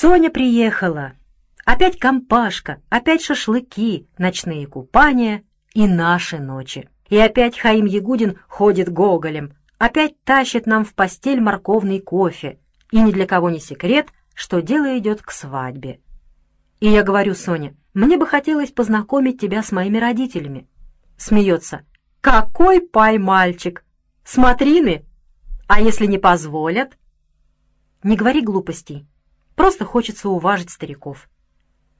Соня приехала. Опять компашка, опять шашлыки, ночные купания и наши ночи. И опять Хаим Ягудин ходит гоголем, опять тащит нам в постель морковный кофе. И ни для кого не секрет, что дело идет к свадьбе. И я говорю Соне, мне бы хотелось познакомить тебя с моими родителями. Смеется. Какой пай мальчик! Смотрины! А если не позволят? Не говори глупостей. Просто хочется уважить стариков.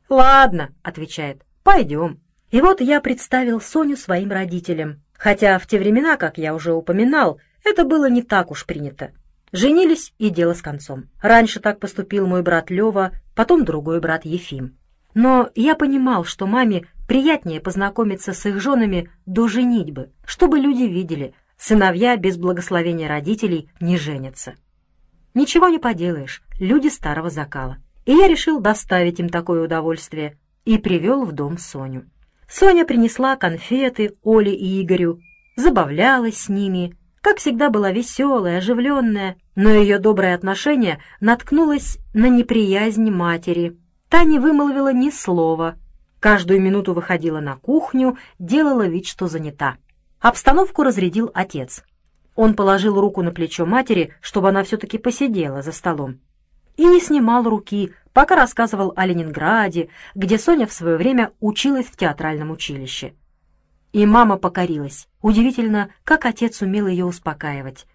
«Ладно», — отвечает, — «пойдем». И вот я представил Соню своим родителям, хотя в те времена, как я уже упоминал, это было не так уж принято. Женились, и дело с концом. Раньше так поступил мой брат Лева, потом другой брат Ефим. Но я понимал, что маме приятнее познакомиться с их женами до женитьбы, чтобы люди видели, сыновья без благословения родителей не женятся. Ничего не поделаешь, люди старого закала. И я решил доставить им такое удовольствие и привел в дом Соню. Соня принесла конфеты Оле и Игорю, забавлялась с ними, как всегда была веселая, оживленная, но ее доброе отношение наткнулось на неприязнь матери. Та не вымолвила ни слова, каждую минуту выходила на кухню, делала вид, что занята. Обстановку разрядил отец. Он положил руку на плечо матери, чтобы она все-таки посидела за столом. И не снимал руки, пока рассказывал о Ленинграде, где Соня в свое время училась в театральном училище. И мама покорилась. Удивительно, как отец умел ее успокаивать.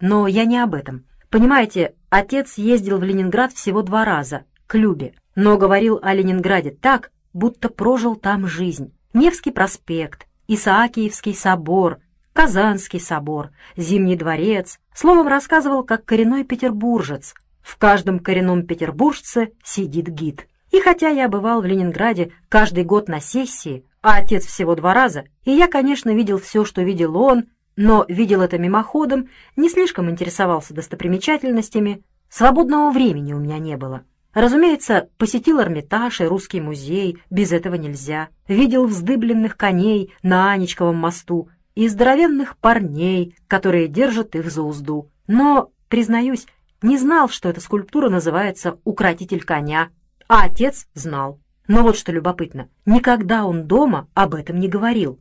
Но я не об этом. Понимаете, отец ездил в Ленинград всего два раза, к Любе, но говорил о Ленинграде так, будто прожил там жизнь. Невский проспект, Исаакиевский собор — Казанский собор, Зимний дворец, словом, рассказывал, как коренной петербуржец. В каждом коренном петербуржце сидит гид. И хотя я бывал в Ленинграде каждый год на сессии, а отец всего два раза, и я, конечно, видел все, что видел он, но видел это мимоходом, не слишком интересовался достопримечательностями, свободного времени у меня не было. Разумеется, посетил Эрмитаж и Русский музей, без этого нельзя. Видел вздыбленных коней на Анечковом мосту, и здоровенных парней, которые держат их за узду. Но, признаюсь, не знал, что эта скульптура называется «Укротитель коня», а отец знал. Но вот что любопытно, никогда он дома об этом не говорил.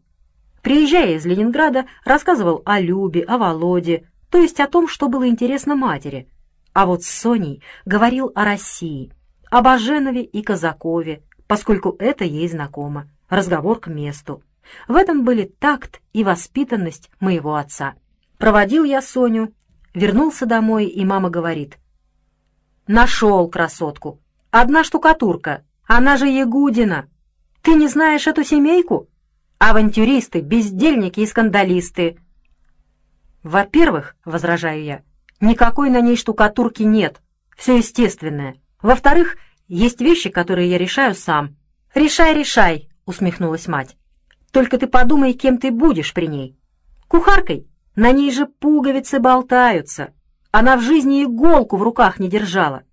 Приезжая из Ленинграда, рассказывал о Любе, о Володе, то есть о том, что было интересно матери. А вот с Соней говорил о России, об Аженове и Казакове, поскольку это ей знакомо. Разговор к месту. В этом были такт и воспитанность моего отца. Проводил я Соню, вернулся домой, и мама говорит. «Нашел красотку. Одна штукатурка. Она же Ягудина. Ты не знаешь эту семейку? Авантюристы, бездельники и скандалисты». «Во-первых, — возражаю я, — никакой на ней штукатурки нет. Все естественное. Во-вторых, есть вещи, которые я решаю сам». «Решай, решай!» — усмехнулась мать. Только ты подумай, кем ты будешь при ней. Кухаркой? На ней же пуговицы болтаются. Она в жизни иголку в руках не держала.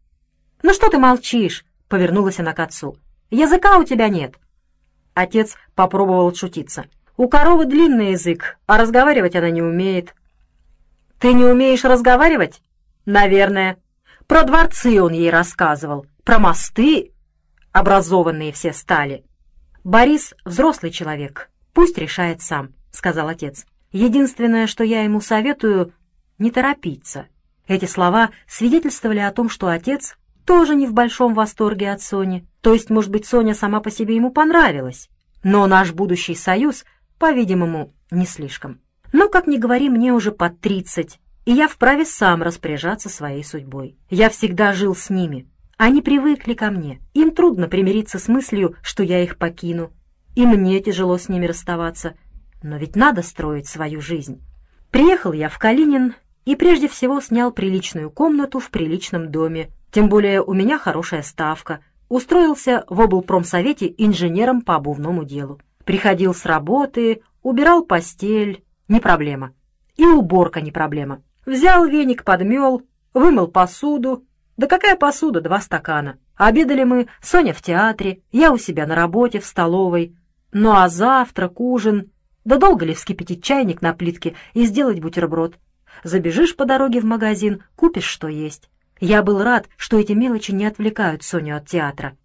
«Ну что ты молчишь?» — повернулась она к отцу. «Языка у тебя нет». Отец попробовал шутиться. «У коровы длинный язык, а разговаривать она не умеет». «Ты не умеешь разговаривать?» «Наверное. Про дворцы он ей рассказывал, про мосты. Образованные все стали. «Борис — взрослый человек, пусть решает сам», — сказал отец. «Единственное, что я ему советую — не торопиться». Эти слова свидетельствовали о том, что отец тоже не в большом восторге от Сони, то есть, может быть, Соня сама по себе ему понравилась, но наш будущий союз, по-видимому, не слишком. Но, как ни говори, мне уже под тридцать, и я вправе сам распоряжаться своей судьбой. Я всегда жил с ними, они привыкли ко мне, им трудно примириться с мыслью, что я их покину. И мне тяжело с ними расставаться, но ведь надо строить свою жизнь. Приехал я в Калинин и прежде всего снял приличную комнату в приличном доме, тем более у меня хорошая ставка. Устроился в облпромсовете инженером по обувному делу. Приходил с работы, убирал постель, не проблема. И уборка не проблема. Взял веник, подмел, вымыл посуду, да какая посуда, два стакана. Обедали мы, Соня в театре, я у себя на работе, в столовой. Ну а завтрак, ужин... Да долго ли вскипятить чайник на плитке и сделать бутерброд? Забежишь по дороге в магазин, купишь, что есть. Я был рад, что эти мелочи не отвлекают Соню от театра.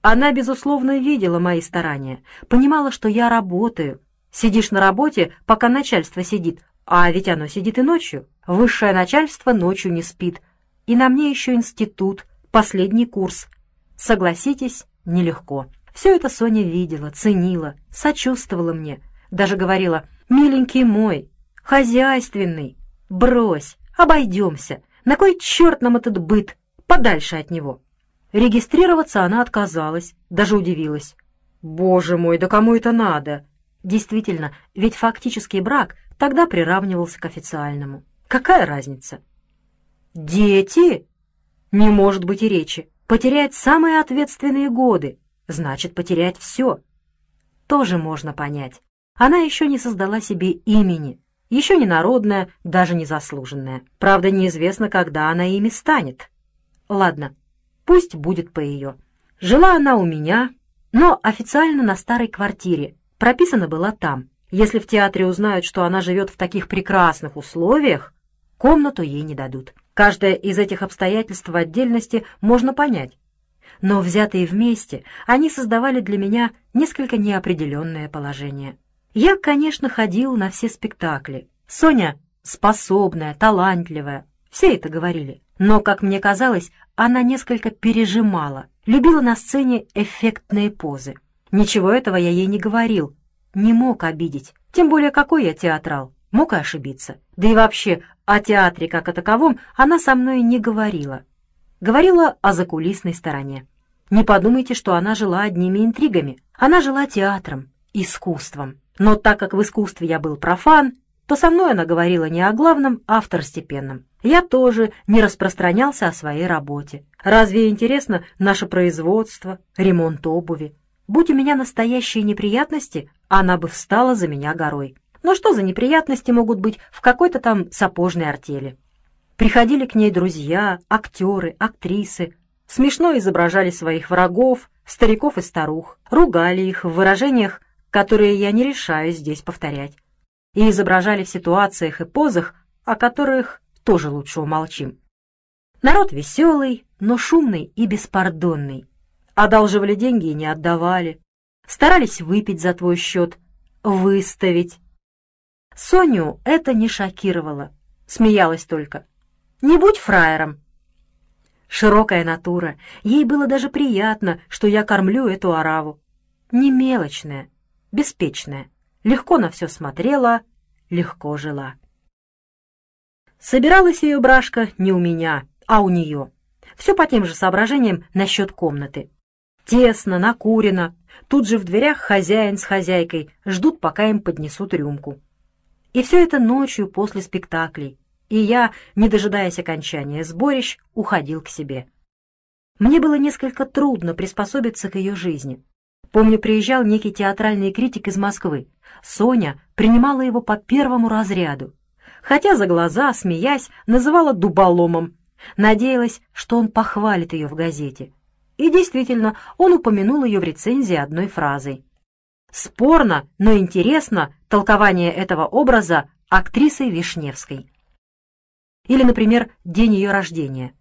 Она, безусловно, видела мои старания, понимала, что я работаю. Сидишь на работе, пока начальство сидит, а ведь оно сидит и ночью. Высшее начальство ночью не спит. И на мне еще институт, последний курс. Согласитесь, нелегко. Все это Соня видела, ценила, сочувствовала мне. Даже говорила, «Миленький мой, хозяйственный, брось, обойдемся. На кой черт нам этот быт? Подальше от него». Регистрироваться она отказалась, даже удивилась. «Боже мой, да кому это надо?» Действительно, ведь фактический брак тогда приравнивался к официальному. Какая разница? «Дети?» Не может быть и речи. Потерять самые ответственные годы, значит потерять все. Тоже можно понять. Она еще не создала себе имени, еще не народное, даже не заслуженное. Правда, неизвестно, когда она ими станет. Ладно, пусть будет по ее. Жила она у меня, но официально на старой квартире, прописана была там. Если в театре узнают, что она живет в таких прекрасных условиях, комнату ей не дадут. Каждое из этих обстоятельств в отдельности можно понять. Но взятые вместе, они создавали для меня несколько неопределенное положение. Я, конечно, ходил на все спектакли. Соня способная, талантливая, все это говорили. Но, как мне казалось, она несколько пережимала, любила на сцене эффектные позы. Ничего этого я ей не говорил, не мог обидеть. Тем более, какой я театрал, мог и ошибиться. Да и вообще, о театре как о таковом она со мной не говорила. Говорила о закулисной стороне. Не подумайте, что она жила одними интригами. Она жила театром, искусством. Но так как в искусстве я был профан, то со мной она говорила не о главном, а второстепенном. Я тоже не распространялся о своей работе. Разве интересно наше производство, ремонт обуви? Будь у меня настоящие неприятности, она бы встала за меня горой. Но что за неприятности могут быть в какой-то там сапожной артели? Приходили к ней друзья, актеры, актрисы, смешно изображали своих врагов, стариков и старух, ругали их в выражениях, которые я не решаюсь здесь повторять, и изображали в ситуациях и позах, о которых тоже лучше умолчим. Народ веселый, но шумный и беспардонный. Одалживали деньги и не отдавали. Старались выпить за твой счет, выставить, Соню это не шокировало, смеялась только. «Не будь фраером!» Широкая натура, ей было даже приятно, что я кормлю эту ораву. Не мелочная, беспечная, легко на все смотрела, легко жила. Собиралась ее брашка не у меня, а у нее. Все по тем же соображениям насчет комнаты. Тесно, накурено, тут же в дверях хозяин с хозяйкой ждут, пока им поднесут рюмку. И все это ночью после спектаклей, и я, не дожидаясь окончания сборищ, уходил к себе. Мне было несколько трудно приспособиться к ее жизни. Помню, приезжал некий театральный критик из Москвы. Соня принимала его по первому разряду, хотя за глаза, смеясь, называла дуболомом. Надеялась, что он похвалит ее в газете. И действительно, он упомянул ее в рецензии одной фразой. Спорно, но интересно толкование этого образа актрисы Вишневской. Или, например, день ее рождения.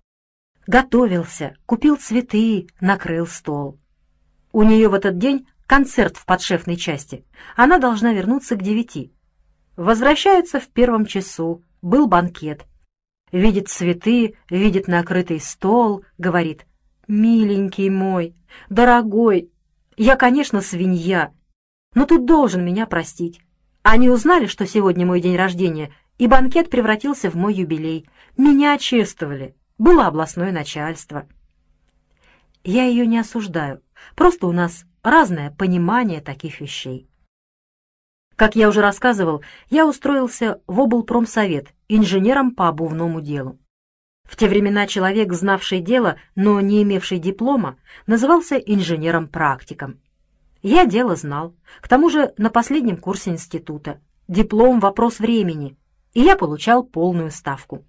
Готовился, купил цветы, накрыл стол. У нее в этот день концерт в подшефной части. Она должна вернуться к девяти. Возвращается в первом часу. Был банкет. Видит цветы, видит накрытый стол, говорит, «Миленький мой, дорогой, я, конечно, свинья, но тут должен меня простить. Они узнали, что сегодня мой день рождения, и банкет превратился в мой юбилей. Меня чествовали. Было областное начальство. Я ее не осуждаю. Просто у нас разное понимание таких вещей. Как я уже рассказывал, я устроился в облпромсовет инженером по обувному делу. В те времена человек, знавший дело, но не имевший диплома, назывался инженером-практиком. Я дело знал. К тому же на последнем курсе института. Диплом — вопрос времени. И я получал полную ставку.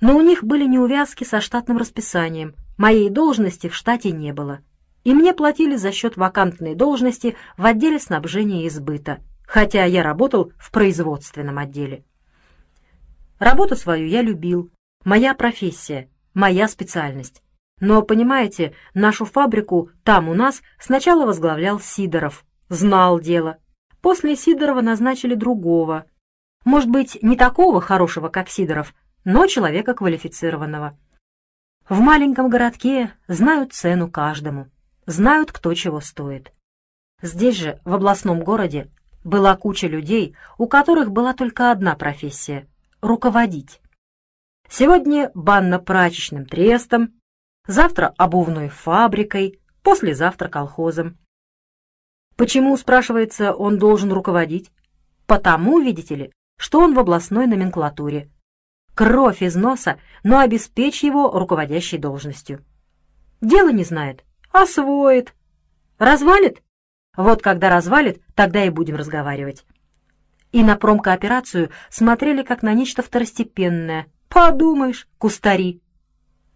Но у них были неувязки со штатным расписанием. Моей должности в штате не было. И мне платили за счет вакантной должности в отделе снабжения и сбыта, хотя я работал в производственном отделе. Работу свою я любил. Моя профессия, моя специальность. Но, понимаете, нашу фабрику там у нас сначала возглавлял Сидоров, знал дело. После Сидорова назначили другого. Может быть, не такого хорошего, как Сидоров, но человека квалифицированного. В маленьком городке знают цену каждому, знают, кто чего стоит. Здесь же, в областном городе, была куча людей, у которых была только одна профессия — руководить. Сегодня банно-прачечным трестом, завтра обувной фабрикой, послезавтра колхозом. Почему, спрашивается, он должен руководить? Потому, видите ли, что он в областной номенклатуре. Кровь из носа, но обеспечь его руководящей должностью. Дело не знает, освоит. Развалит? Вот когда развалит, тогда и будем разговаривать. И на промкооперацию смотрели как на нечто второстепенное. Подумаешь, кустари.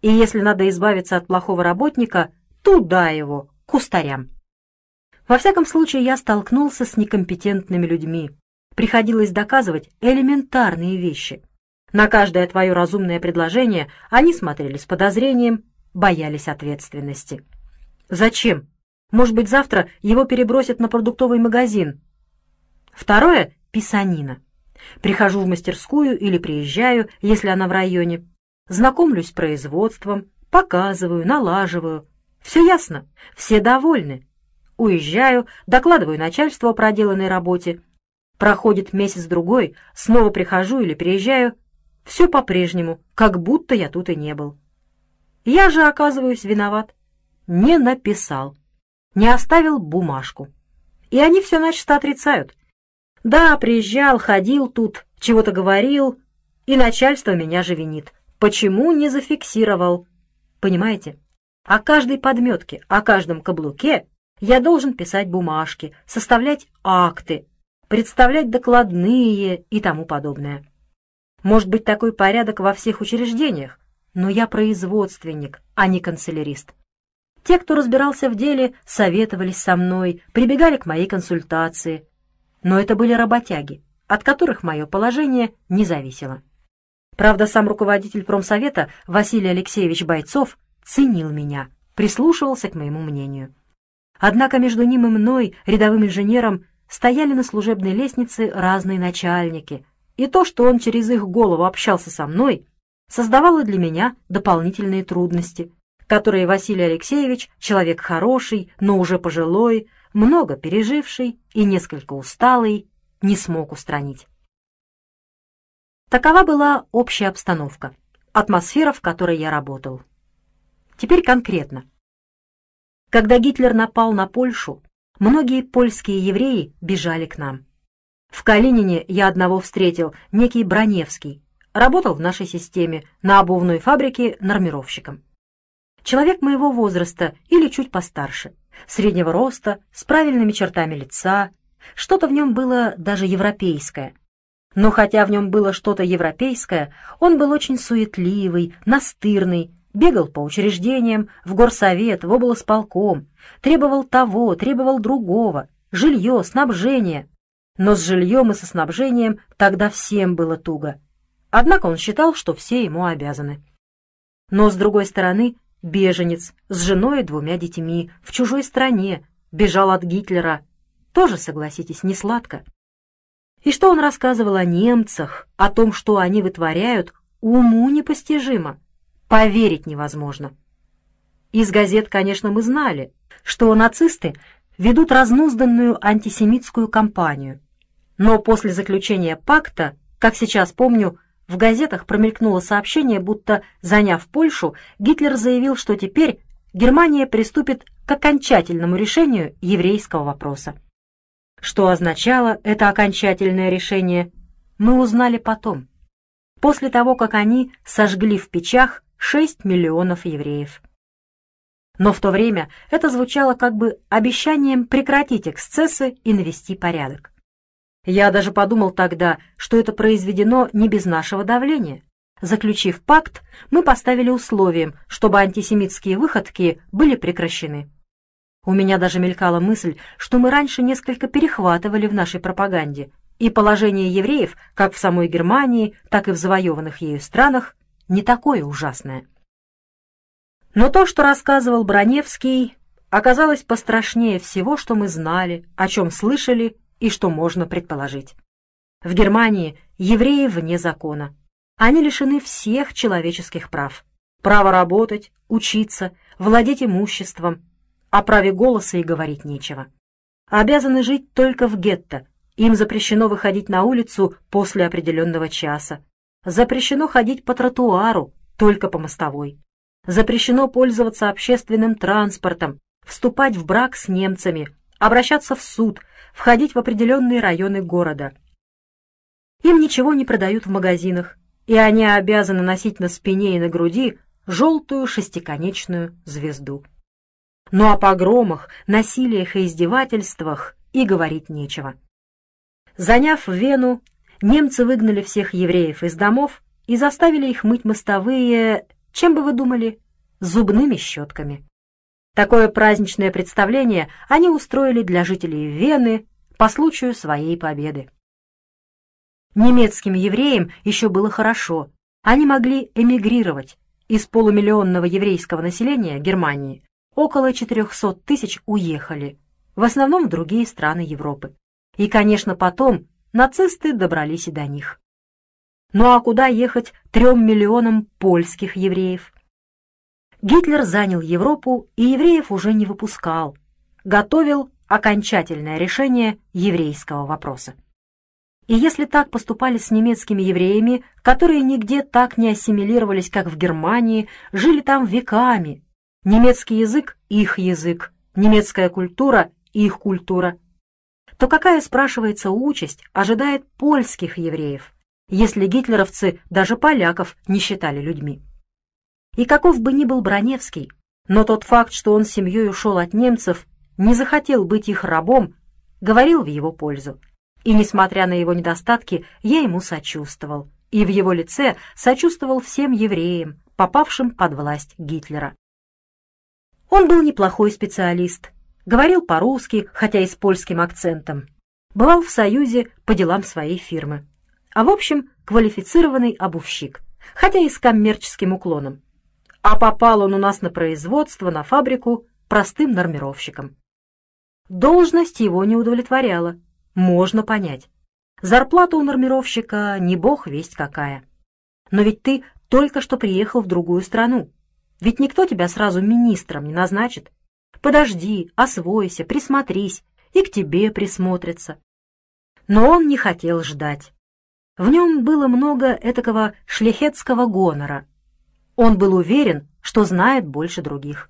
И если надо избавиться от плохого работника, туда его, кустарям. Во всяком случае, я столкнулся с некомпетентными людьми. Приходилось доказывать элементарные вещи. На каждое твое разумное предложение они смотрели с подозрением, боялись ответственности. Зачем? Может быть, завтра его перебросят на продуктовый магазин. Второе — писанина. Прихожу в мастерскую или приезжаю, если она в районе. Знакомлюсь с производством, показываю, налаживаю. Все ясно, все довольны. Уезжаю, докладываю начальству о проделанной работе. Проходит месяц-другой, снова прихожу или приезжаю. Все по-прежнему, как будто я тут и не был. Я же оказываюсь виноват. Не написал не оставил бумажку. И они все начисто отрицают. Да, приезжал, ходил тут, чего-то говорил, и начальство меня же винит. Почему не зафиксировал? Понимаете? О каждой подметке, о каждом каблуке я должен писать бумажки, составлять акты, представлять докладные и тому подобное. Может быть такой порядок во всех учреждениях, но я производственник, а не канцелярист. Те, кто разбирался в деле, советовались со мной, прибегали к моей консультации. Но это были работяги, от которых мое положение не зависело. Правда, сам руководитель промсовета Василий Алексеевич Бойцов ценил меня, прислушивался к моему мнению. Однако между ним и мной, рядовым инженером, стояли на служебной лестнице разные начальники, и то, что он через их голову общался со мной, создавало для меня дополнительные трудности — которые Василий Алексеевич, человек хороший, но уже пожилой, много переживший и несколько усталый, не смог устранить. Такова была общая обстановка, атмосфера, в которой я работал. Теперь конкретно. Когда Гитлер напал на Польшу, многие польские евреи бежали к нам. В Калинине я одного встретил, некий Броневский, работал в нашей системе на обувной фабрике нормировщиком. Человек моего возраста или чуть постарше, среднего роста, с правильными чертами лица. Что-то в нем было даже европейское. Но хотя в нем было что-то европейское, он был очень суетливый, настырный, бегал по учреждениям, в горсовет, в облсполком, требовал того, требовал другого, жилье, снабжение. Но с жильем и со снабжением тогда всем было туго. Однако он считал, что все ему обязаны. Но, с другой стороны, Беженец с женой и двумя детьми в чужой стране, бежал от Гитлера. Тоже, согласитесь, не сладко. И что он рассказывал о немцах, о том, что они вытворяют, уму непостижимо. Поверить невозможно. Из газет, конечно, мы знали, что нацисты ведут разнузданную антисемитскую кампанию. Но после заключения пакта, как сейчас помню, в газетах промелькнуло сообщение, будто, заняв Польшу, Гитлер заявил, что теперь Германия приступит к окончательному решению еврейского вопроса. Что означало это окончательное решение, мы узнали потом, после того, как они сожгли в печах 6 миллионов евреев. Но в то время это звучало как бы обещанием прекратить эксцессы и навести порядок. Я даже подумал тогда, что это произведено не без нашего давления. Заключив пакт, мы поставили условием, чтобы антисемитские выходки были прекращены. У меня даже мелькала мысль, что мы раньше несколько перехватывали в нашей пропаганде, и положение евреев, как в самой Германии, так и в завоеванных ею странах, не такое ужасное. Но то, что рассказывал Броневский, оказалось пострашнее всего, что мы знали, о чем слышали и что можно предположить. В Германии евреи вне закона. Они лишены всех человеческих прав. Право работать, учиться, владеть имуществом. О праве голоса и говорить нечего. Обязаны жить только в гетто. Им запрещено выходить на улицу после определенного часа. Запрещено ходить по тротуару, только по мостовой. Запрещено пользоваться общественным транспортом, вступать в брак с немцами, обращаться в суд, входить в определенные районы города. Им ничего не продают в магазинах, и они обязаны носить на спине и на груди желтую шестиконечную звезду. Но о погромах, насилиях и издевательствах и говорить нечего. Заняв Вену, немцы выгнали всех евреев из домов и заставили их мыть мостовые, чем бы вы думали, зубными щетками. Такое праздничное представление они устроили для жителей Вены по случаю своей победы. Немецким евреям еще было хорошо. Они могли эмигрировать. Из полумиллионного еврейского населения Германии около 400 тысяч уехали, в основном в другие страны Европы. И, конечно, потом нацисты добрались и до них. Ну а куда ехать трем миллионам польских евреев? Гитлер занял Европу и евреев уже не выпускал, готовил окончательное решение еврейского вопроса. И если так поступали с немецкими евреями, которые нигде так не ассимилировались, как в Германии, жили там веками, немецкий язык — их язык, немецкая культура — их культура, то какая, спрашивается, участь ожидает польских евреев, если гитлеровцы даже поляков не считали людьми? И каков бы ни был Броневский, но тот факт, что он семьей ушел от немцев, не захотел быть их рабом, говорил в его пользу. И, несмотря на его недостатки, я ему сочувствовал. И в его лице сочувствовал всем евреям, попавшим под власть Гитлера. Он был неплохой специалист, говорил по-русски, хотя и с польским акцентом. Бывал в Союзе по делам своей фирмы. А в общем, квалифицированный обувщик, хотя и с коммерческим уклоном а попал он у нас на производство, на фабрику, простым нормировщиком. Должность его не удовлетворяла, можно понять. Зарплата у нормировщика не бог весть какая. Но ведь ты только что приехал в другую страну. Ведь никто тебя сразу министром не назначит. Подожди, освойся, присмотрись, и к тебе присмотрятся. Но он не хотел ждать. В нем было много этакого шляхетского гонора, он был уверен, что знает больше других.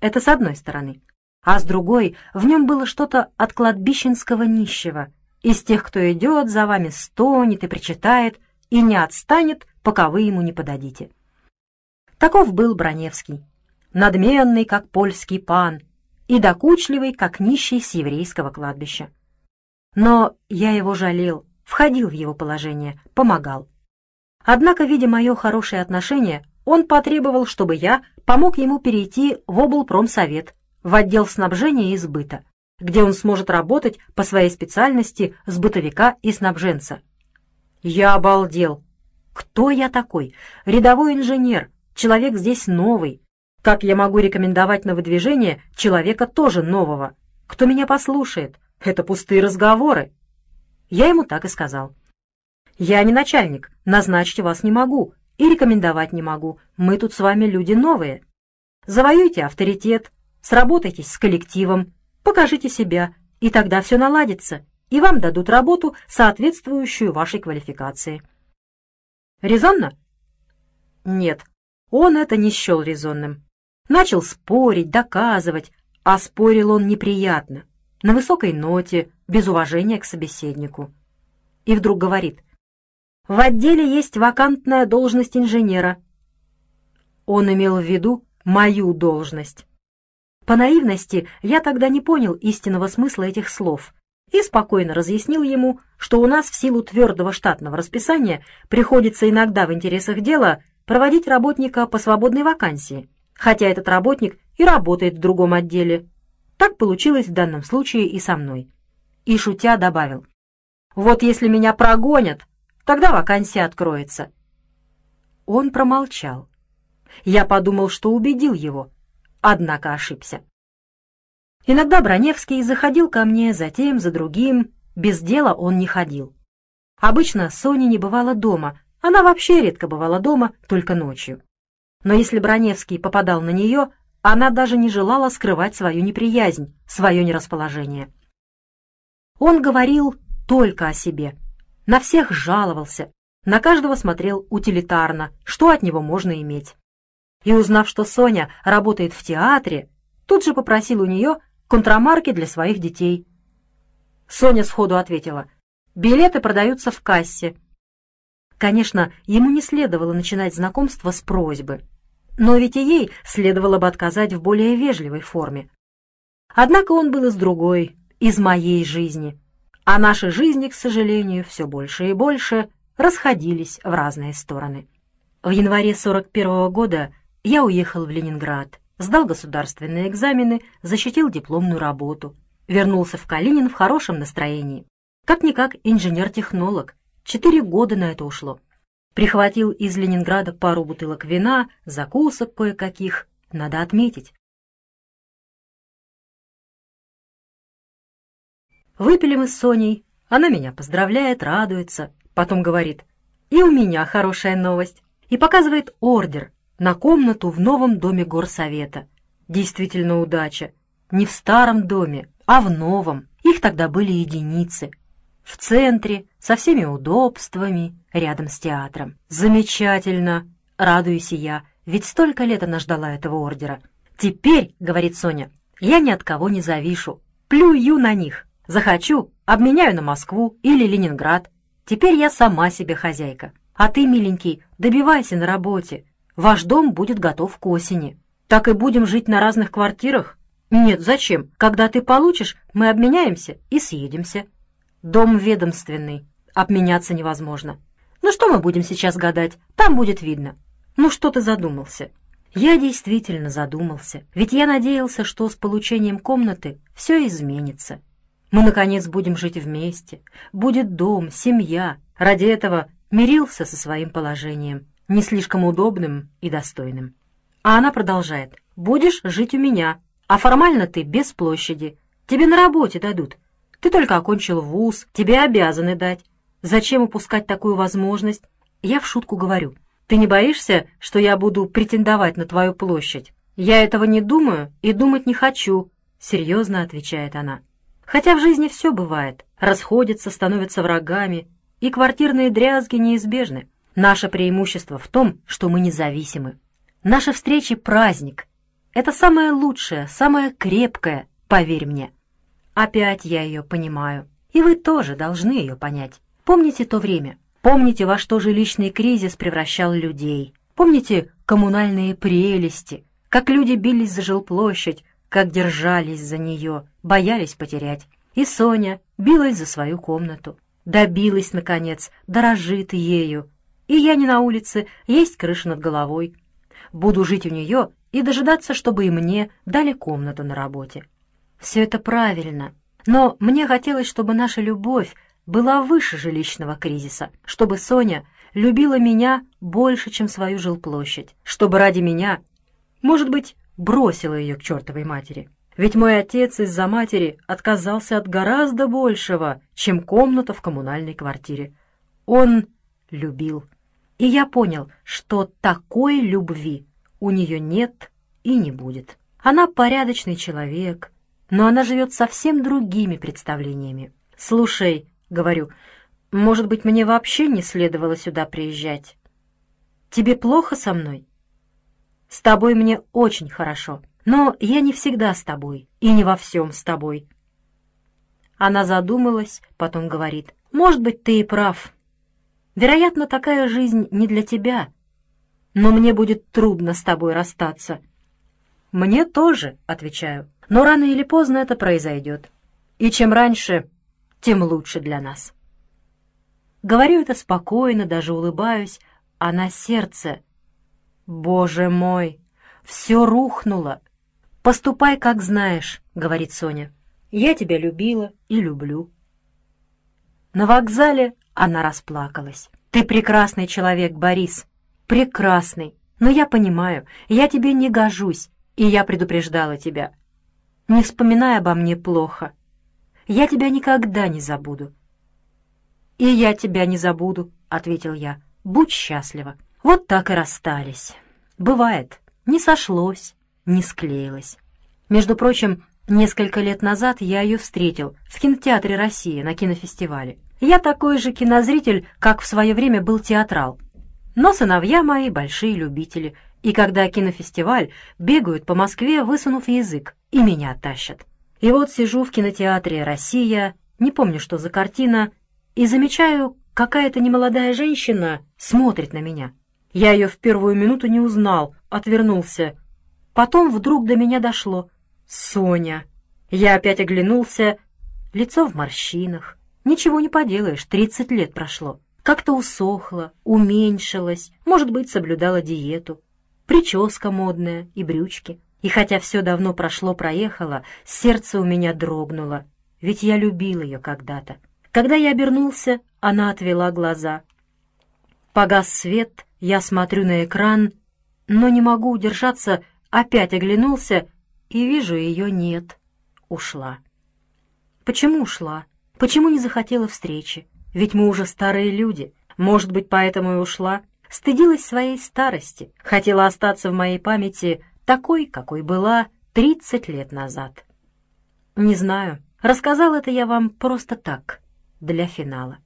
Это с одной стороны. А с другой, в нем было что-то от кладбищенского нищего, из тех, кто идет за вами, стонет и причитает, и не отстанет, пока вы ему не подадите. Таков был Броневский, надменный, как польский пан, и докучливый, как нищий с еврейского кладбища. Но я его жалел, входил в его положение, помогал. Однако, видя мое хорошее отношение, он потребовал, чтобы я помог ему перейти в облпромсовет, в отдел снабжения и сбыта, где он сможет работать по своей специальности сбытовика и снабженца. Я обалдел. Кто я такой? Рядовой инженер, человек здесь новый. Как я могу рекомендовать на выдвижение человека тоже нового? Кто меня послушает? Это пустые разговоры. Я ему так и сказал. Я не начальник, назначить вас не могу, и рекомендовать не могу. Мы тут с вами люди новые. Завоюйте авторитет, сработайтесь с коллективом, покажите себя, и тогда все наладится, и вам дадут работу, соответствующую вашей квалификации. Резонно? Нет, он это не счел резонным. Начал спорить, доказывать, а спорил он неприятно, на высокой ноте, без уважения к собеседнику. И вдруг говорит, в отделе есть вакантная должность инженера. Он имел в виду мою должность. По наивности я тогда не понял истинного смысла этих слов и спокойно разъяснил ему, что у нас в силу твердого штатного расписания приходится иногда в интересах дела проводить работника по свободной вакансии, хотя этот работник и работает в другом отделе. Так получилось в данном случае и со мной. И шутя добавил, «Вот если меня прогонят, Тогда вакансия откроется». Он промолчал. Я подумал, что убедил его, однако ошибся. Иногда Броневский заходил ко мне за тем, за другим, без дела он не ходил. Обычно Соня не бывала дома, она вообще редко бывала дома, только ночью. Но если Броневский попадал на нее, она даже не желала скрывать свою неприязнь, свое нерасположение. Он говорил только о себе, на всех жаловался, на каждого смотрел утилитарно, что от него можно иметь. И узнав, что Соня работает в театре, тут же попросил у нее контрамарки для своих детей. Соня сходу ответила, билеты продаются в кассе. Конечно, ему не следовало начинать знакомство с просьбы, но ведь и ей следовало бы отказать в более вежливой форме. Однако он был из другой, из моей жизни, а наши жизни, к сожалению, все больше и больше расходились в разные стороны. В январе 41 -го года я уехал в Ленинград, сдал государственные экзамены, защитил дипломную работу, вернулся в Калинин в хорошем настроении. Как-никак инженер-технолог, четыре года на это ушло. Прихватил из Ленинграда пару бутылок вина, закусок кое-каких, надо отметить. Выпили мы с Соней, она меня поздравляет, радуется, потом говорит, и у меня хорошая новость, и показывает ордер на комнату в новом доме горсовета. Действительно удача. Не в старом доме, а в новом. Их тогда были единицы. В центре, со всеми удобствами, рядом с театром. Замечательно, радуюсь я, ведь столько лет она ждала этого ордера. Теперь, говорит Соня, я ни от кого не завишу, плюю на них. Захочу, обменяю на Москву или Ленинград. Теперь я сама себе хозяйка. А ты, миленький, добивайся на работе. Ваш дом будет готов к осени. Так и будем жить на разных квартирах? Нет, зачем? Когда ты получишь, мы обменяемся и съедемся. Дом ведомственный. Обменяться невозможно. Ну что мы будем сейчас гадать? Там будет видно. Ну что ты задумался? Я действительно задумался, ведь я надеялся, что с получением комнаты все изменится. Мы, наконец, будем жить вместе, будет дом, семья. Ради этого мирился со своим положением, не слишком удобным и достойным. А она продолжает. «Будешь жить у меня, а формально ты без площади. Тебе на работе дадут. Ты только окончил вуз, тебе обязаны дать. Зачем упускать такую возможность? Я в шутку говорю. Ты не боишься, что я буду претендовать на твою площадь? Я этого не думаю и думать не хочу, серьезно отвечает она. Хотя в жизни все бывает. Расходятся, становятся врагами, и квартирные дрязги неизбежны. Наше преимущество в том, что мы независимы. Наши встречи — праздник, это самое лучшее, самое крепкое, поверь мне. Опять я ее понимаю. И вы тоже должны ее понять. Помните то время? Помните, во что жилищный кризис превращал людей? Помните коммунальные прелести? Как люди бились за жилплощадь, как держались за нее, боялись потерять. И Соня билась за свою комнату. Добилась, наконец, дорожит ею. И я не на улице, есть крыша над головой. Буду жить у нее и дожидаться, чтобы и мне дали комнату на работе. Все это правильно, но мне хотелось, чтобы наша любовь была выше жилищного кризиса, чтобы Соня любила меня больше, чем свою жилплощадь, чтобы ради меня, может быть, бросила ее к чертовой матери. Ведь мой отец из-за матери отказался от гораздо большего, чем комната в коммунальной квартире. Он любил. И я понял, что такой любви у нее нет и не будет. Она порядочный человек, но она живет совсем другими представлениями. «Слушай», — говорю, — «может быть, мне вообще не следовало сюда приезжать? Тебе плохо со мной?» «С тобой мне очень хорошо, но я не всегда с тобой и не во всем с тобой». Она задумалась, потом говорит, «Может быть, ты и прав. Вероятно, такая жизнь не для тебя, но мне будет трудно с тобой расстаться». «Мне тоже», — отвечаю, — «но рано или поздно это произойдет. И чем раньше, тем лучше для нас». Говорю это спокойно, даже улыбаюсь, а на сердце... «Боже мой, все рухнуло. Поступай, как знаешь», — говорит Соня. «Я тебя любила и люблю». На вокзале она расплакалась. «Ты прекрасный человек, Борис прекрасный. Но я понимаю, я тебе не гожусь, и я предупреждала тебя. Не вспоминай обо мне плохо. Я тебя никогда не забуду». «И я тебя не забуду», — ответил я. «Будь счастлива». Вот так и расстались. Бывает, не сошлось, не склеилось. Между прочим, несколько лет назад я ее встретил в кинотеатре «Россия» на кинофестивале. Я такой же кинозритель, как в свое время был театрал. Но сыновья мои большие любители, и когда кинофестиваль, бегают по Москве, высунув язык, и меня тащат. И вот сижу в кинотеатре «Россия», не помню, что за картина, и замечаю, какая-то немолодая женщина смотрит на меня. Я ее в первую минуту не узнал, отвернулся. Потом вдруг до меня дошло. «Соня!» Я опять оглянулся. Лицо в морщинах. Ничего не поделаешь, тридцать лет прошло. Как-то усохло, уменьшилось, может быть, соблюдала диету. Прическа модная и брючки. И хотя все давно прошло-проехало, сердце у меня дрогнуло, ведь я любил ее когда-то. Когда я обернулся, она отвела глаза. Погас свет, я смотрю на экран, но не могу удержаться, опять оглянулся и вижу, ее нет. Ушла. Почему ушла? Почему не захотела встречи? Ведь мы уже старые люди. Может быть, поэтому и ушла. Стыдилась своей старости, хотела остаться в моей памяти такой, какой была тридцать лет назад. Не знаю, рассказал это я вам просто так, для финала.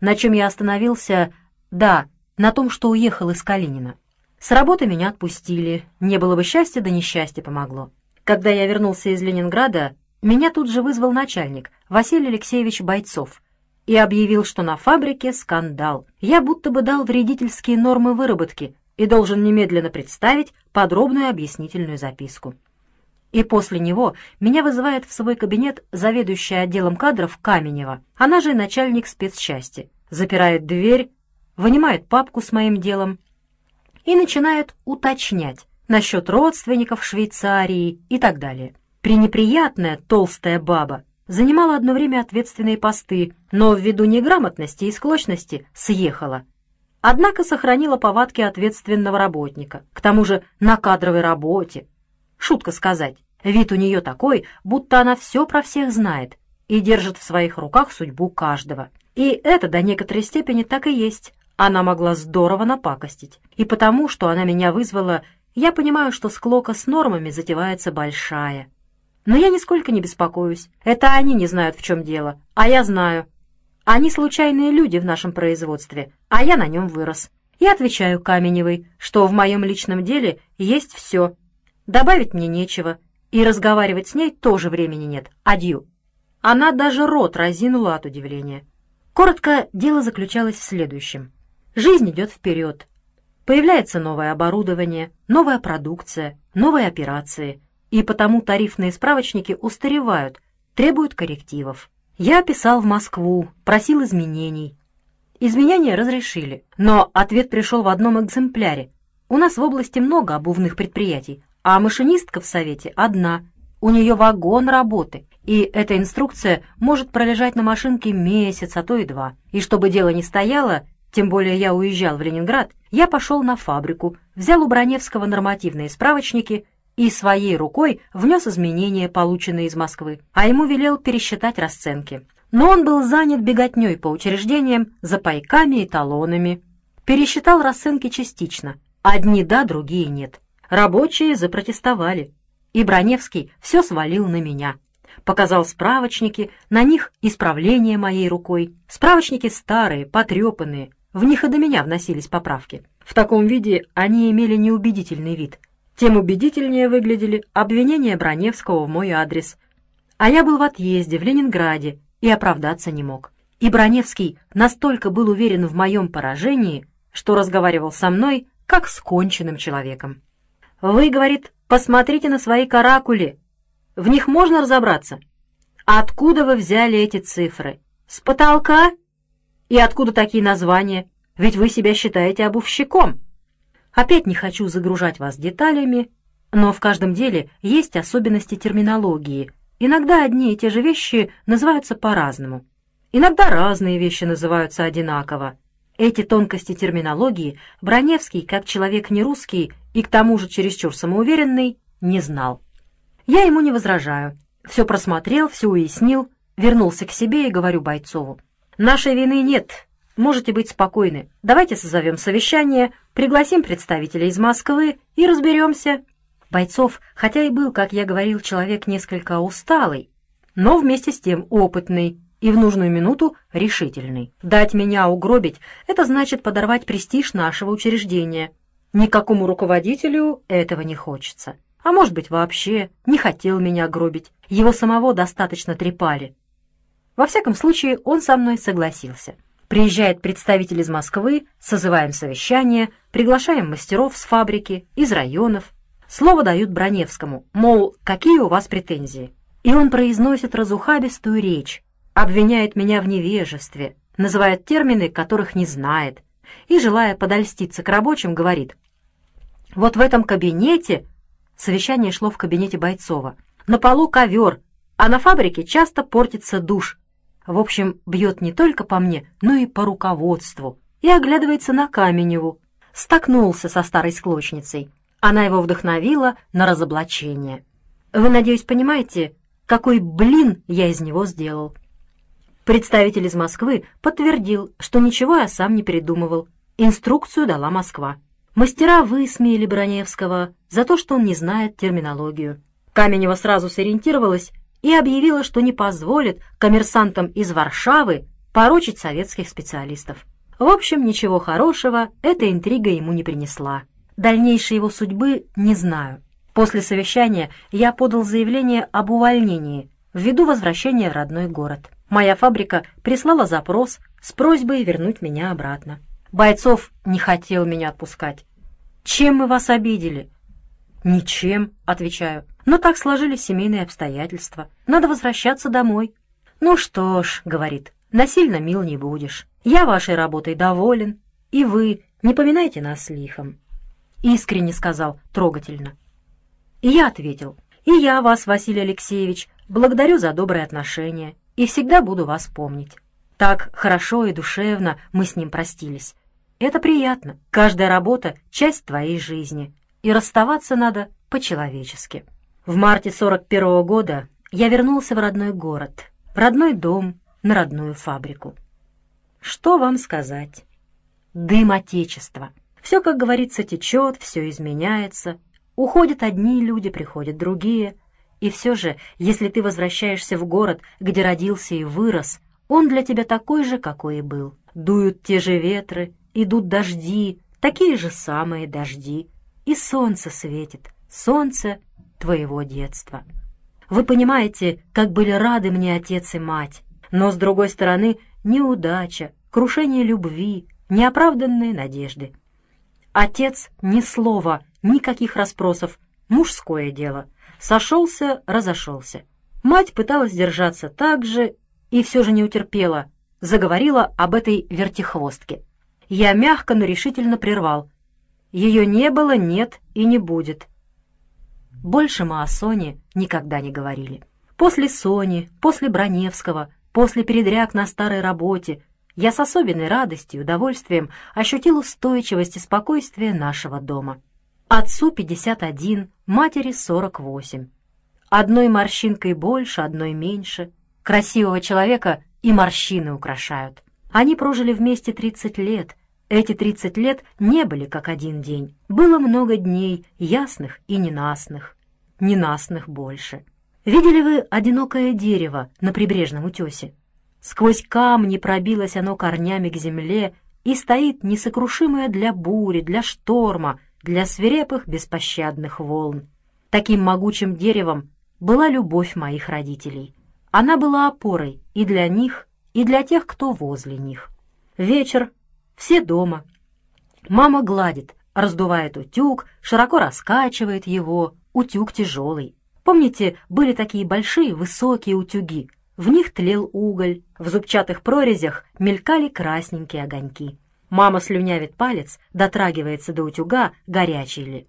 На чем я остановился? Да, на том, что уехал из Калинина. С работы меня отпустили, не было бы счастья, да несчастье помогло. Когда я вернулся из Ленинграда, меня тут же вызвал начальник, Василий Алексеевич Бойцов, и объявил, что на фабрике скандал. Я будто бы дал вредительские нормы выработки и должен немедленно представить подробную объяснительную записку. И после него меня вызывает в свой кабинет заведующая отделом кадров Каменева, она же начальник спецчасти, запирает дверь, вынимает папку с моим делом и начинает уточнять насчет родственников в Швейцарии и так далее. Пренеприятная толстая баба занимала одно время ответственные посты, но ввиду неграмотности и склочности съехала. Однако сохранила повадки ответственного работника, к тому же на кадровой работе. Шутка сказать, вид у нее такой, будто она все про всех знает и держит в своих руках судьбу каждого. И это до некоторой степени так и есть. Она могла здорово напакостить. И потому, что она меня вызвала, я понимаю, что склока с нормами затевается большая. Но я нисколько не беспокоюсь. Это они не знают, в чем дело, а я знаю. Они случайные люди в нашем производстве, а я на нем вырос. И отвечаю Каменевой, что в моем личном деле есть все. Добавить мне нечего, и разговаривать с ней тоже времени нет. Адью. Она даже рот разинула от удивления. Коротко, дело заключалось в следующем. Жизнь идет вперед. Появляется новое оборудование, новая продукция, новые операции, и потому тарифные справочники устаревают, требуют коррективов. Я писал в Москву, просил изменений. Изменения разрешили, но ответ пришел в одном экземпляре. У нас в области много обувных предприятий, а машинистка в Совете одна. У нее вагон работы, и эта инструкция может пролежать на машинке месяц, а то и два. И чтобы дело не стояло, тем более я уезжал в Ленинград, я пошел на фабрику, взял у Броневского нормативные справочники и своей рукой внес изменения, полученные из Москвы, а ему велел пересчитать расценки. Но он был занят беготней по учреждениям за пайками и талонами. Пересчитал расценки частично, одни да, другие нет. Рабочие запротестовали, и Броневский все свалил на меня. Показал справочники, на них исправление моей рукой. Справочники старые, потрепанные, в них и до меня вносились поправки. В таком виде они имели неубедительный вид. Тем убедительнее выглядели обвинения Броневского в мой адрес. А я был в отъезде в Ленинграде и оправдаться не мог. И Броневский настолько был уверен в моем поражении, что разговаривал со мной как с конченным человеком. «Вы, — говорит, — посмотрите на свои каракули. В них можно разобраться. Откуда вы взяли эти цифры? С потолка и откуда такие названия? Ведь вы себя считаете обувщиком. Опять не хочу загружать вас деталями, но в каждом деле есть особенности терминологии. Иногда одни и те же вещи называются по-разному. Иногда разные вещи называются одинаково. Эти тонкости терминологии Броневский, как человек не русский и к тому же чересчур самоуверенный, не знал. Я ему не возражаю. Все просмотрел, все уяснил, вернулся к себе и говорю Бойцову. «Нашей вины нет, можете быть спокойны. Давайте созовем совещание, пригласим представителей из Москвы и разберемся». Бойцов, хотя и был, как я говорил, человек несколько усталый, но вместе с тем опытный и в нужную минуту решительный. Дать меня угробить — это значит подорвать престиж нашего учреждения. Никакому руководителю этого не хочется. А может быть, вообще не хотел меня гробить. Его самого достаточно трепали. Во всяком случае, он со мной согласился. Приезжает представитель из Москвы, созываем совещание, приглашаем мастеров с фабрики, из районов. Слово дают Броневскому, мол, какие у вас претензии. И он произносит разухабистую речь, обвиняет меня в невежестве, называет термины, которых не знает, и, желая подольститься к рабочим, говорит, «Вот в этом кабинете...» Совещание шло в кабинете Бойцова. «На полу ковер, а на фабрике часто портится душ. В общем, бьет не только по мне, но и по руководству. И оглядывается на Каменеву. Столкнулся со старой склочницей. Она его вдохновила на разоблачение. Вы, надеюсь, понимаете, какой блин я из него сделал. Представитель из Москвы подтвердил, что ничего я сам не придумывал. Инструкцию дала Москва. Мастера высмеяли Броневского за то, что он не знает терминологию. Каменева сразу сориентировалась и объявила, что не позволит коммерсантам из Варшавы порочить советских специалистов. В общем, ничего хорошего эта интрига ему не принесла. Дальнейшей его судьбы не знаю. После совещания я подал заявление об увольнении ввиду возвращения в родной город. Моя фабрика прислала запрос с просьбой вернуть меня обратно. Бойцов не хотел меня отпускать. «Чем мы вас обидели?» «Ничем», — отвечаю. «Но так сложились семейные обстоятельства. Надо возвращаться домой». «Ну что ж», — говорит, — «насильно мил не будешь. Я вашей работой доволен, и вы не поминайте нас лихом». Искренне сказал, трогательно. И я ответил, «И я вас, Василий Алексеевич, благодарю за добрые отношения и всегда буду вас помнить». Так хорошо и душевно мы с ним простились. Это приятно. Каждая работа — часть твоей жизни. И расставаться надо по-человечески. В марте 41 -го года я вернулся в родной город, в родной дом, на родную фабрику. Что вам сказать? Дым Отечества. Все, как говорится, течет, все изменяется. Уходят одни люди, приходят другие. И все же, если ты возвращаешься в город, где родился и вырос, он для тебя такой же, какой и был. Дуют те же ветры, идут дожди, такие же самые дожди. И солнце светит, солнце твоего детства. Вы понимаете, как были рады мне отец и мать, но, с другой стороны, неудача, крушение любви, неоправданные надежды. Отец ни слова, никаких расспросов, мужское дело. Сошелся, разошелся. Мать пыталась держаться так же и все же не утерпела, заговорила об этой вертихвостке. Я мягко, но решительно прервал. Ее не было, нет и не будет. Больше мы о Соне никогда не говорили. После Сони, после Броневского, после передряг на старой работе я с особенной радостью и удовольствием ощутил устойчивость и спокойствие нашего дома. Отцу 51, матери 48. Одной морщинкой больше, одной меньше. Красивого человека и морщины украшают. Они прожили вместе 30 лет. Эти 30 лет не были как один день. Было много дней, ясных и ненастных. Ненастных больше. Видели вы одинокое дерево на прибрежном утесе? Сквозь камни пробилось оно корнями к земле и стоит несокрушимое для бури, для шторма, для свирепых беспощадных волн. Таким могучим деревом была любовь моих родителей. Она была опорой и для них, и для тех, кто возле них. Вечер, все дома. Мама гладит, раздувает утюг, широко раскачивает его, утюг тяжелый. Помните, были такие большие высокие утюги, в них тлел уголь, в зубчатых прорезях мелькали красненькие огоньки. Мама слюнявит палец, дотрагивается до утюга, горячий ли.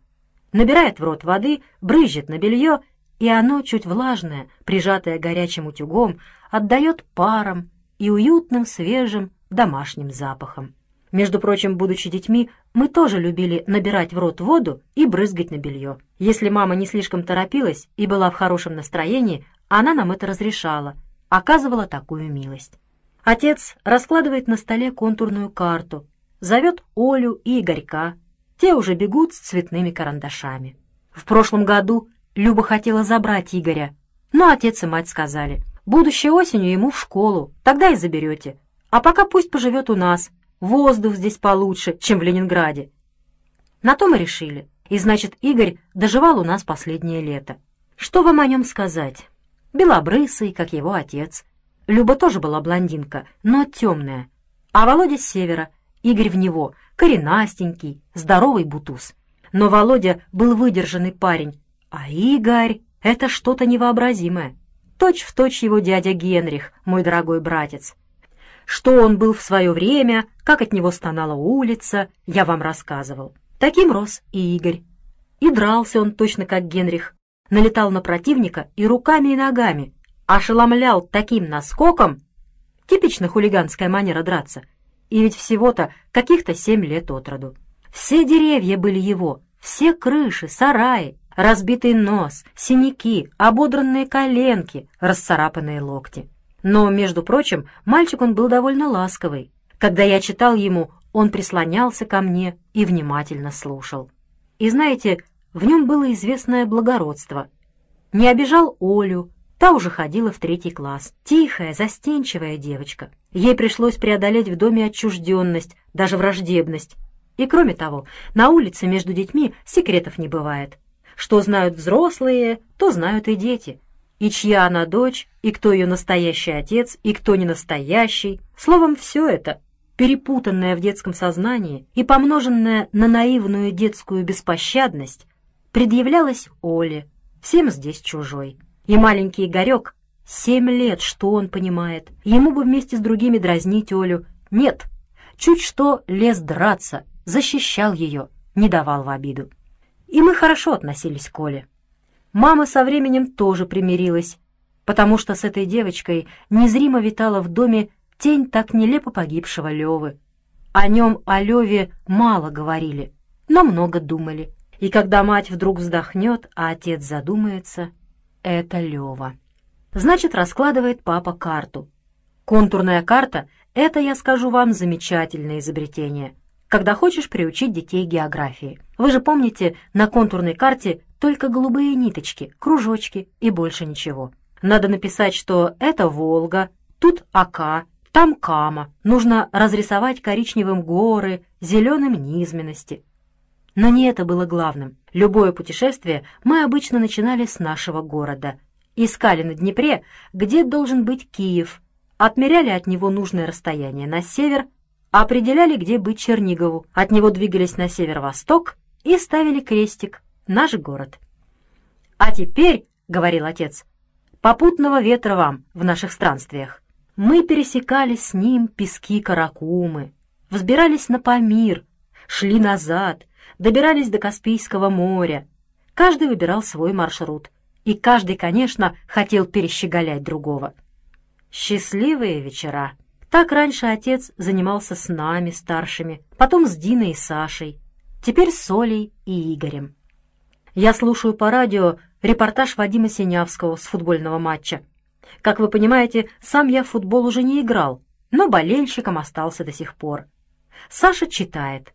Набирает в рот воды, брызжет на белье, и оно, чуть влажное, прижатое горячим утюгом, отдает паром и уютным, свежим, домашним запахом. Между прочим, будучи детьми, мы тоже любили набирать в рот воду и брызгать на белье. Если мама не слишком торопилась и была в хорошем настроении, она нам это разрешала, оказывала такую милость. Отец раскладывает на столе контурную карту, зовет Олю и Игорька. Те уже бегут с цветными карандашами. В прошлом году Люба хотела забрать Игоря, но отец и мать сказали, будущей осенью ему в школу, тогда и заберете. А пока пусть поживет у нас, Воздух здесь получше, чем в Ленинграде. На то мы решили. И значит, Игорь доживал у нас последнее лето. Что вам о нем сказать? Белобрысый, как его отец. Люба тоже была блондинка, но темная. А Володя с севера, Игорь в него, коренастенький, здоровый бутуз. Но Володя был выдержанный парень, а Игорь — это что-то невообразимое. Точь в точь его дядя Генрих, мой дорогой братец. Что он был в свое время, как от него стонала улица, я вам рассказывал. Таким рос и Игорь. И дрался он точно как Генрих. Налетал на противника и руками, и ногами. Ошеломлял таким наскоком. Типично хулиганская манера драться. И ведь всего-то каких-то семь лет от роду. Все деревья были его, все крыши, сараи, разбитый нос, синяки, ободранные коленки, расцарапанные локти. Но, между прочим, мальчик он был довольно ласковый. Когда я читал ему, он прислонялся ко мне и внимательно слушал. И знаете, в нем было известное благородство. Не обижал Олю, та уже ходила в третий класс. Тихая, застенчивая девочка. Ей пришлось преодолеть в доме отчужденность, даже враждебность. И кроме того, на улице между детьми секретов не бывает. Что знают взрослые, то знают и дети и чья она дочь, и кто ее настоящий отец, и кто не настоящий. Словом, все это, перепутанное в детском сознании и помноженное на наивную детскую беспощадность, предъявлялось Оле, всем здесь чужой. И маленький Игорек, семь лет, что он понимает, ему бы вместе с другими дразнить Олю. Нет, чуть что лез драться, защищал ее, не давал в обиду. И мы хорошо относились к Оле. Мама со временем тоже примирилась, потому что с этой девочкой незримо витала в доме тень так нелепо погибшего Левы. О нем, о Леве, мало говорили, но много думали. И когда мать вдруг вздохнет, а отец задумается, это Лева. Значит, раскладывает папа карту. Контурная карта — это, я скажу вам, замечательное изобретение, когда хочешь приучить детей географии. Вы же помните, на контурной карте только голубые ниточки, кружочки и больше ничего. Надо написать, что это Волга, тут Ака, там Кама. Нужно разрисовать коричневым горы, зеленым низменности. Но не это было главным. Любое путешествие мы обычно начинали с нашего города. Искали на Днепре, где должен быть Киев, отмеряли от него нужное расстояние на север, определяли, где быть Чернигову, от него двигались на северо-восток и ставили крестик наш город. «А теперь, — говорил отец, — попутного ветра вам в наших странствиях. Мы пересекали с ним пески Каракумы, взбирались на Памир, шли назад, добирались до Каспийского моря. Каждый выбирал свой маршрут, и каждый, конечно, хотел перещеголять другого. Счастливые вечера. Так раньше отец занимался с нами, старшими, потом с Диной и Сашей, теперь с Олей и Игорем. Я слушаю по радио репортаж Вадима Синявского с футбольного матча. Как вы понимаете, сам я в футбол уже не играл, но болельщиком остался до сих пор. Саша читает.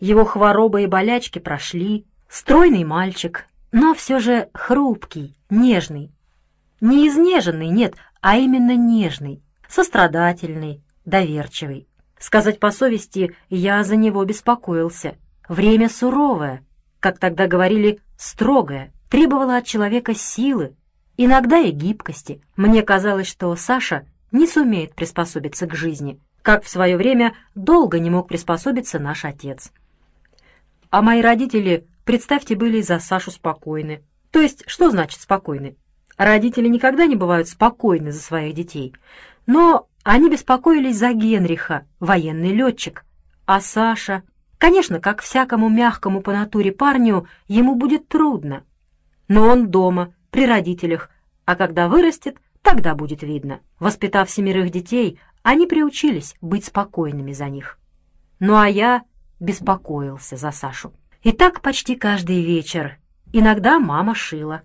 Его хвороба и болячки прошли, стройный мальчик, но все же хрупкий, нежный. Не изнеженный, нет, а именно нежный, сострадательный, доверчивый. Сказать по совести, я за него беспокоился. Время суровое, как тогда говорили, строгое, требовало от человека силы, иногда и гибкости. Мне казалось, что Саша не сумеет приспособиться к жизни, как в свое время долго не мог приспособиться наш отец. А мои родители, представьте, были за Сашу спокойны. То есть, что значит спокойны? Родители никогда не бывают спокойны за своих детей. Но они беспокоились за Генриха, военный летчик. А Саша Конечно, как всякому мягкому по натуре парню, ему будет трудно. Но он дома, при родителях, а когда вырастет, тогда будет видно. Воспитав семерых детей, они приучились быть спокойными за них. Ну а я беспокоился за Сашу. И так почти каждый вечер. Иногда мама шила.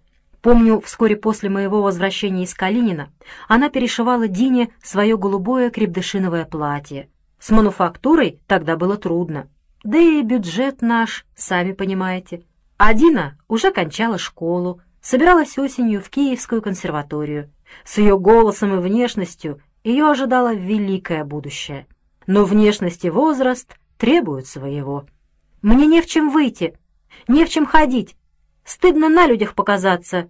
Помню, вскоре после моего возвращения из Калинина она перешивала Дине свое голубое крепдышиновое платье. С мануфактурой тогда было трудно. Да и бюджет наш, сами понимаете. А Дина уже кончала школу, собиралась осенью в Киевскую консерваторию. С ее голосом и внешностью ее ожидало великое будущее. Но внешность и возраст требуют своего. Мне не в чем выйти, не в чем ходить. Стыдно на людях показаться.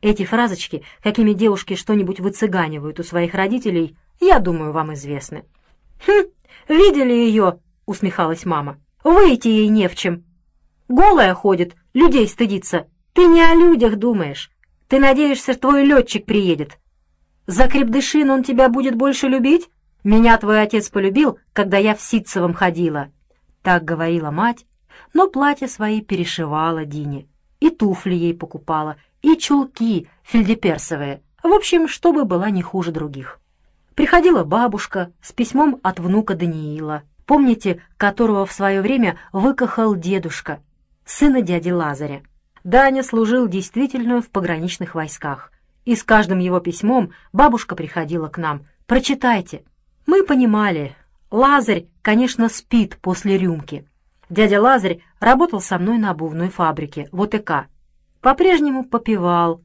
Эти фразочки, какими девушки что-нибудь выцыганивают у своих родителей, я думаю, вам известны. «Хм, видели ее?» — усмехалась мама. «Выйти ей не в чем. Голая ходит, людей стыдится. Ты не о людях думаешь. Ты надеешься, твой летчик приедет. За крепдышин он тебя будет больше любить? Меня твой отец полюбил, когда я в Ситцевом ходила». Так говорила мать, но платья свои перешивала Дине. И туфли ей покупала, и чулки фельдеперсовые. В общем, чтобы была не хуже других. Приходила бабушка с письмом от внука Даниила, помните, которого в свое время выкахал дедушка, сына дяди Лазаря. Даня служил действительно в пограничных войсках, и с каждым его письмом бабушка приходила к нам. «Прочитайте». Мы понимали, Лазарь, конечно, спит после рюмки. Дядя Лазарь работал со мной на обувной фабрике в ОТК. По-прежнему попивал.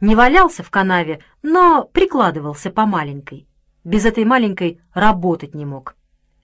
Не валялся в канаве, но прикладывался по маленькой. Без этой маленькой работать не мог.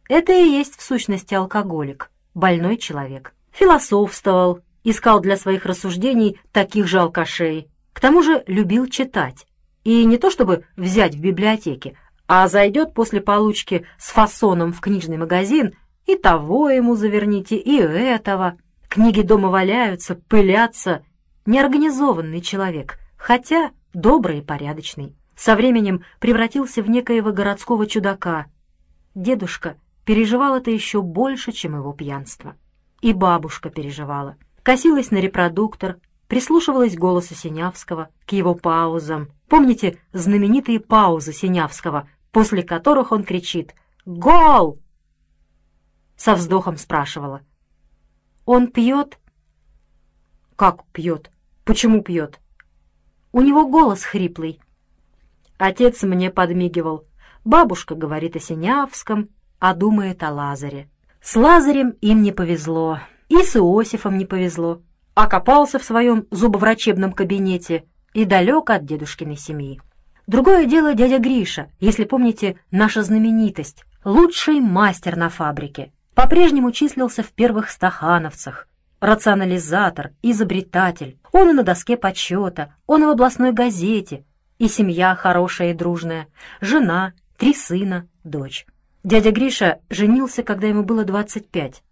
Это и есть в сущности алкоголик, больной человек. Философствовал, искал для своих рассуждений таких же алкашей. К тому же любил читать. И не то чтобы взять в библиотеке, а зайдет после получки с фасоном в книжный магазин, и того ему заверните, и этого. Книги дома валяются, пылятся. Неорганизованный человек, хотя добрый и порядочный. Со временем превратился в некоего городского чудака. Дедушка переживал это еще больше, чем его пьянство. И бабушка переживала. Косилась на репродуктор, прислушивалась к голосу Синявского, к его паузам. Помните знаменитые паузы Синявского, после которых он кричит «Гол!» Со вздохом спрашивала. «Он пьет?» «Как пьет? Почему пьет?» «У него голос хриплый». Отец мне подмигивал. Бабушка говорит о Синявском, а думает о Лазаре. С Лазарем им не повезло, и с Иосифом не повезло. Окопался в своем зубоврачебном кабинете и далек от дедушкиной семьи. Другое дело дядя Гриша, если помните, наша знаменитость, лучший мастер на фабрике. По-прежнему числился в первых стахановцах. Рационализатор, изобретатель. Он и на доске почета, он и в областной газете. И семья хорошая и дружная. Жена, три сына, дочь. Дядя Гриша женился, когда ему было 25.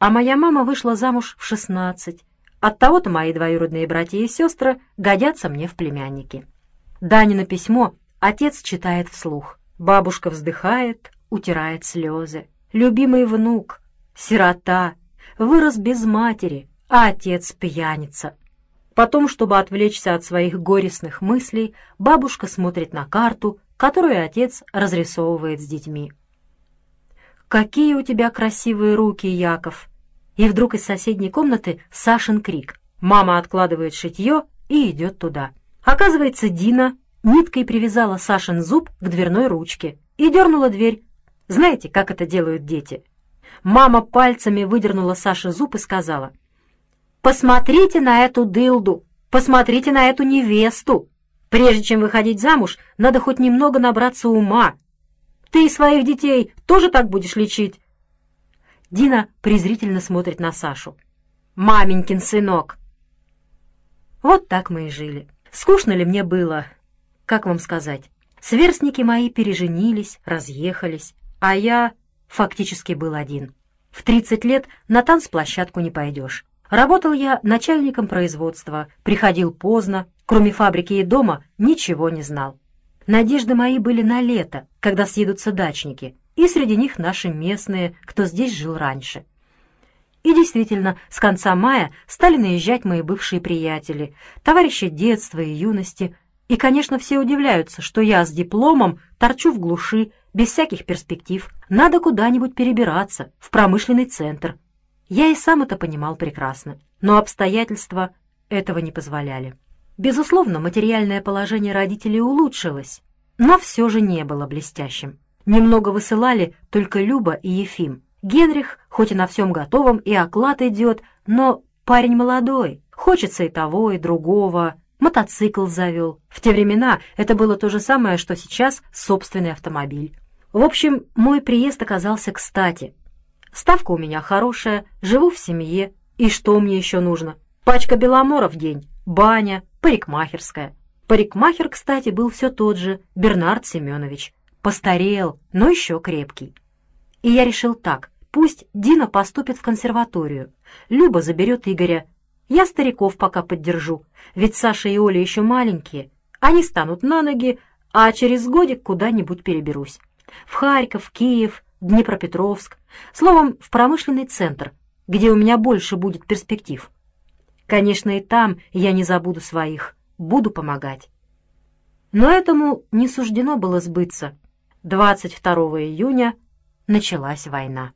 А моя мама вышла замуж в 16. Оттого-то мои двоюродные братья и сестры годятся мне в племянники. Данина письмо отец читает вслух. Бабушка вздыхает, утирает слезы. Любимый внук, сирота, вырос без матери, а отец пьяница. Потом, чтобы отвлечься от своих горестных мыслей, бабушка смотрит на карту, которую отец разрисовывает с детьми. «Какие у тебя красивые руки, Яков!» И вдруг из соседней комнаты Сашин крик. Мама откладывает шитье и идет туда. Оказывается, Дина ниткой привязала Сашин зуб к дверной ручке и дернула дверь. Знаете, как это делают дети? Мама пальцами выдернула Саше зуб и сказала, «Посмотрите на эту дылду, посмотрите на эту невесту. Прежде чем выходить замуж, надо хоть немного набраться ума. Ты и своих детей тоже так будешь лечить?» Дина презрительно смотрит на Сашу. «Маменькин сынок!» Вот так мы и жили. Скучно ли мне было? Как вам сказать? Сверстники мои переженились, разъехались, а я фактически был один. В 30 лет на танцплощадку не пойдешь. Работал я начальником производства, приходил поздно, кроме фабрики и дома ничего не знал. Надежды мои были на лето, когда съедутся дачники, и среди них наши местные, кто здесь жил раньше. И действительно, с конца мая стали наезжать мои бывшие приятели, товарищи детства и юности, и, конечно, все удивляются, что я с дипломом торчу в глуши без всяких перспектив. Надо куда-нибудь перебираться, в промышленный центр. Я и сам это понимал прекрасно, но обстоятельства этого не позволяли. Безусловно, материальное положение родителей улучшилось, но все же не было блестящим. Немного высылали только Люба и Ефим. Генрих, хоть и на всем готовом, и оклад идет, но парень молодой, хочется и того, и другого, мотоцикл завел. В те времена это было то же самое, что сейчас собственный автомобиль. В общем, мой приезд оказался кстати. Ставка у меня хорошая, живу в семье, и что мне еще нужно? Пачка беломора в день, баня, парикмахерская. Парикмахер, кстати, был все тот же, Бернард Семенович. Постарел, но еще крепкий. И я решил так, пусть Дина поступит в консерваторию, Люба заберет Игоря, я стариков пока поддержу, ведь Саша и Оля еще маленькие, они станут на ноги, а через годик куда-нибудь переберусь. В Харьков, Киев, Днепропетровск, словом, в промышленный центр, где у меня больше будет перспектив. Конечно, и там я не забуду своих, буду помогать. Но этому не суждено было сбыться. 22 июня началась война.